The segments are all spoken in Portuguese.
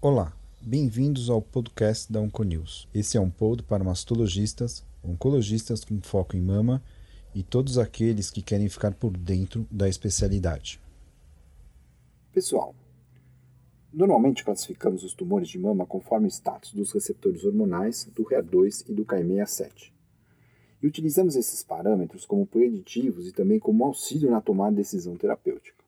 Olá, bem-vindos ao podcast da Onconews. Esse é um pod para mastologistas, oncologistas com foco em mama e todos aqueles que querem ficar por dentro da especialidade. Pessoal, normalmente classificamos os tumores de mama conforme o status dos receptores hormonais do HER2 e do Ki67. E utilizamos esses parâmetros como preditivos e também como auxílio na tomada de decisão terapêutica.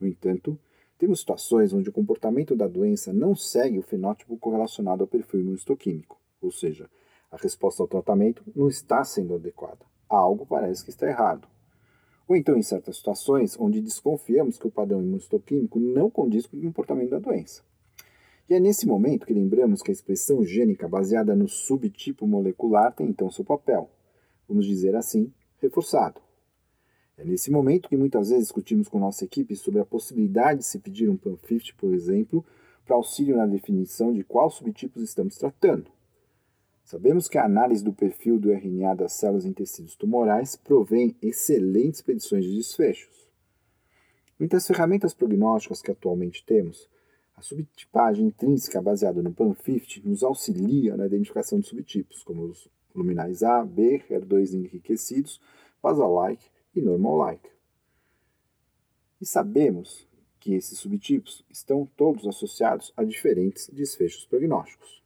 No entanto, temos situações onde o comportamento da doença não segue o fenótipo correlacionado ao perfil imunistoquímico, ou seja, a resposta ao tratamento não está sendo adequada. Algo parece que está errado. Ou então em certas situações onde desconfiamos que o padrão imunistoquímico não condiz com o comportamento da doença. E é nesse momento que lembramos que a expressão gênica baseada no subtipo molecular tem então seu papel, vamos dizer assim, reforçado. É nesse momento que muitas vezes discutimos com nossa equipe sobre a possibilidade de se pedir um PAN50, por exemplo, para auxílio na definição de quais subtipos estamos tratando. Sabemos que a análise do perfil do RNA das células em tecidos tumorais provém excelentes predições de desfechos. Muitas ferramentas prognósticas que atualmente temos, a subtipagem intrínseca baseada no PAN50 nos auxilia na identificação de subtipos, como os luminais A, B, HER2 enriquecidos, basal-like e normal-like. E sabemos que esses subtipos estão todos associados a diferentes desfechos prognósticos.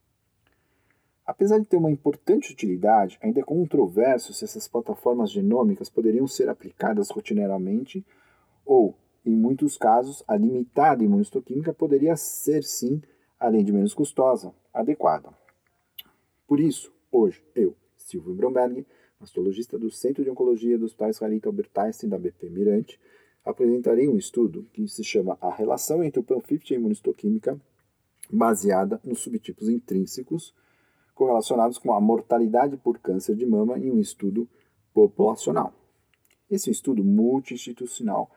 Apesar de ter uma importante utilidade, ainda é controverso se essas plataformas genômicas poderiam ser aplicadas rotineiramente ou, em muitos casos, a limitada imunistoquímica poderia ser sim, além de menos custosa, adequada. Por isso, hoje, eu, Silvio Bromberg, mastologista do Centro de Oncologia do Hospital Israelita Albert Einstein da BP Mirante, apresentarei um estudo que se chama A Relação entre o PAN50 e a Imunistoquímica, baseada nos subtipos intrínsecos correlacionados com a mortalidade por câncer de mama em um estudo populacional. Esse é um estudo multi-institucional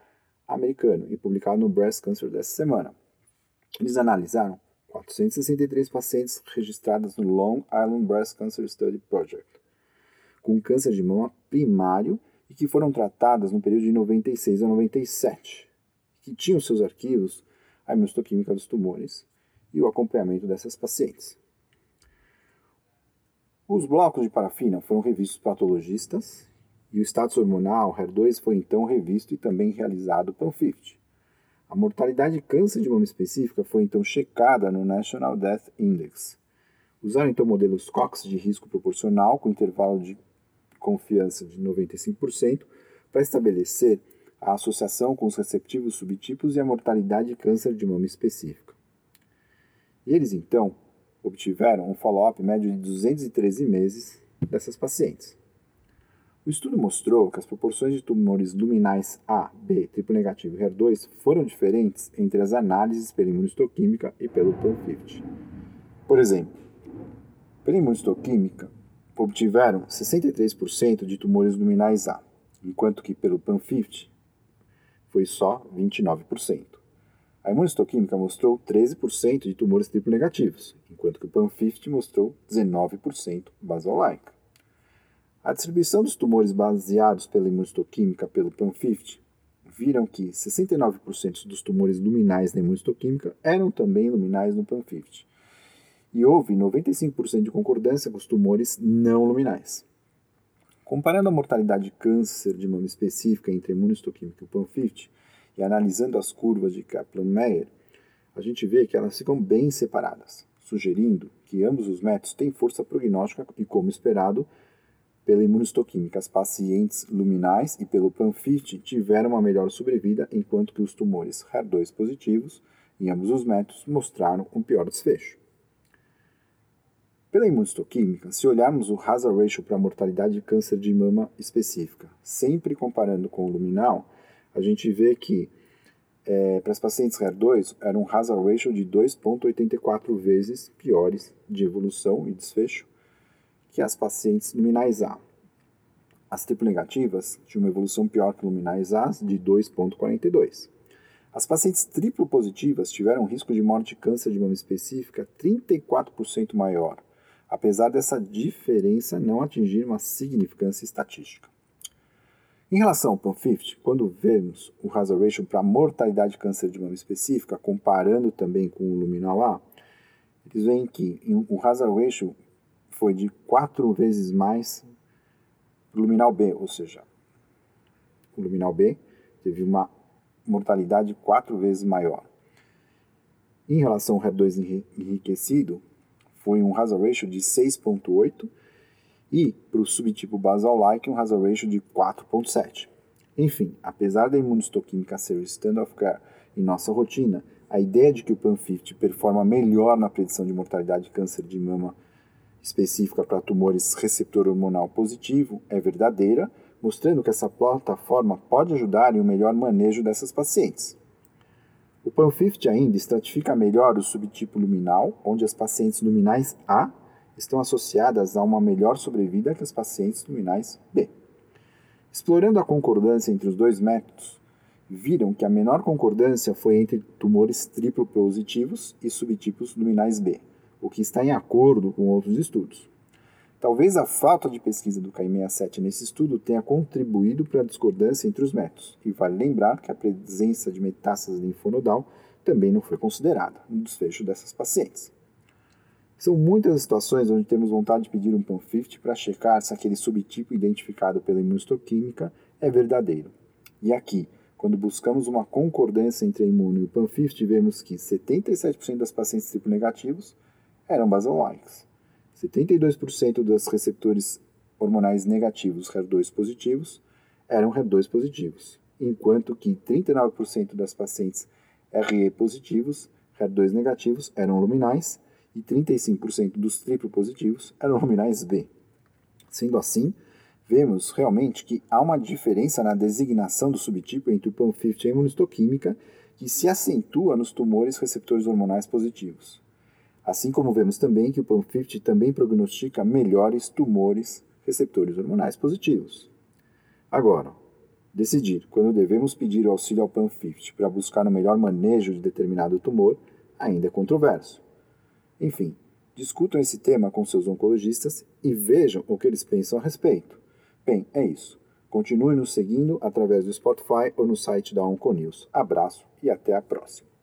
americano e publicado no Breast Cancer dessa semana. Eles analisaram 463 pacientes registradas no Long Island Breast Cancer Study Project com câncer de mama primário e que foram tratadas no período de 96 a 97, que tinham seus arquivos a imunistoquímica dos tumores e o acompanhamento dessas pacientes. Os blocos de parafina foram revistos por patologistas e o status hormonal HER2 foi então revisto e também realizado PAN50. A mortalidade de câncer de mama específica foi então checada no National Death Index. Usaram então modelos Cox de risco proporcional com intervalo de confiança de 95% para estabelecer a associação com os receptivos subtipos e a mortalidade de câncer de mama específica. E eles então obtiveram um follow-up médio de 213 meses dessas pacientes. O estudo mostrou que as proporções de tumores luminais A, B, triplo negativo e HER2 foram diferentes entre as análises pela imunistoquímica e pelo PAN50. Por exemplo, pela imunistoquímica, obtiveram 63% de tumores luminais A, enquanto que pelo PAN50 foi só 29%. A imunistoquímica mostrou 13% de tumores triplo negativos, enquanto que o PAN50 mostrou 19% basal-like. A distribuição dos tumores baseados pela imunistoquímica pelo PAN50 viram que 69% dos tumores luminais na imunistoquímica eram também luminais no PAN50, e houve 95% de concordância com os tumores não luminais. Comparando a mortalidade de câncer de mama específica entre imunistoquímica e o PAN50 e analisando as curvas de Kaplan-Meier, a gente vê que elas ficam bem separadas, sugerindo que ambos os métodos têm força prognóstica e, como esperado, pela imunistoquímica, as pacientes luminais e pelo PAN50 tiveram uma melhor sobrevida, enquanto que os tumores HER2 positivos, em ambos os métodos, mostraram um pior desfecho. Pela imunistoquímica, se olharmos o hazard ratio para a mortalidade de câncer de mama específica, sempre comparando com o luminal, a gente vê que é, para as pacientes HER2 era um hazard ratio de 2,84 vezes piores de evolução e desfecho que as pacientes luminais A. As triplo negativas tinham uma evolução pior que luminais A de 2,42. As pacientes triplo positivas tiveram um risco de morte de câncer de mama específica 34% maior apesar dessa diferença não atingir uma significância estatística. Em relação ao PAN50, quando vemos o hazard ratio para mortalidade de câncer de mama específica, comparando também com o luminal A, eles veem que o hazard ratio foi de quatro vezes mais para o luminal B, ou seja, o luminal B teve uma mortalidade quatro vezes maior. Em relação ao HER2 enriquecido, foi um hazard ratio de 6,8 e para o subtipo basal-like um hazard ratio de 4,7. Enfim, apesar da imunistoquímica ser o standard of care em nossa rotina, a ideia de que o PAN50 performa melhor na predição de mortalidade de câncer de mama específica para tumores receptor hormonal positivo é verdadeira, mostrando que essa plataforma pode ajudar em um melhor manejo dessas pacientes. O PAN50 ainda estratifica melhor o subtipo luminal, onde as pacientes luminais A estão associadas a uma melhor sobrevida que as pacientes luminais B. Explorando a concordância entre os dois métodos, viram que a menor concordância foi entre tumores triplo positivos e subtipos luminais B, o que está em acordo com outros estudos. Talvez a falta de pesquisa do KI67 nesse estudo tenha contribuído para a discordância entre os métodos, e vale lembrar que a presença de metástase linfonodal também não foi considerada no desfecho dessas pacientes. São muitas as situações onde temos vontade de pedir um PAN50 para checar se aquele subtipo identificado pela imunistoquímica é verdadeiro. E aqui, quando buscamos uma concordância entre a imuno e o PAN50, vemos que 77% das pacientes triplo negativos eram basal-likes. 72% dos receptores hormonais negativos HER2 positivos eram HER2 positivos, enquanto que 39% das pacientes RE positivos, HER2 negativos, eram luminais e 35% dos triplo positivos eram luminais B. Sendo assim, vemos realmente que há uma diferença na designação do subtipo entre o PAN50 e a imunistoquímica que se acentua nos tumores receptores hormonais positivos. Assim como vemos também que o PAN50 também prognostica melhores tumores receptores hormonais positivos. Agora, decidir quando devemos pedir o auxílio ao PAN50 para buscar o melhor manejo de determinado tumor ainda é controverso. Enfim, discutam esse tema com seus oncologistas e vejam o que eles pensam a respeito. Bem, é isso. Continue nos seguindo através do Spotify ou no site da Onconews. Abraço e até a próxima.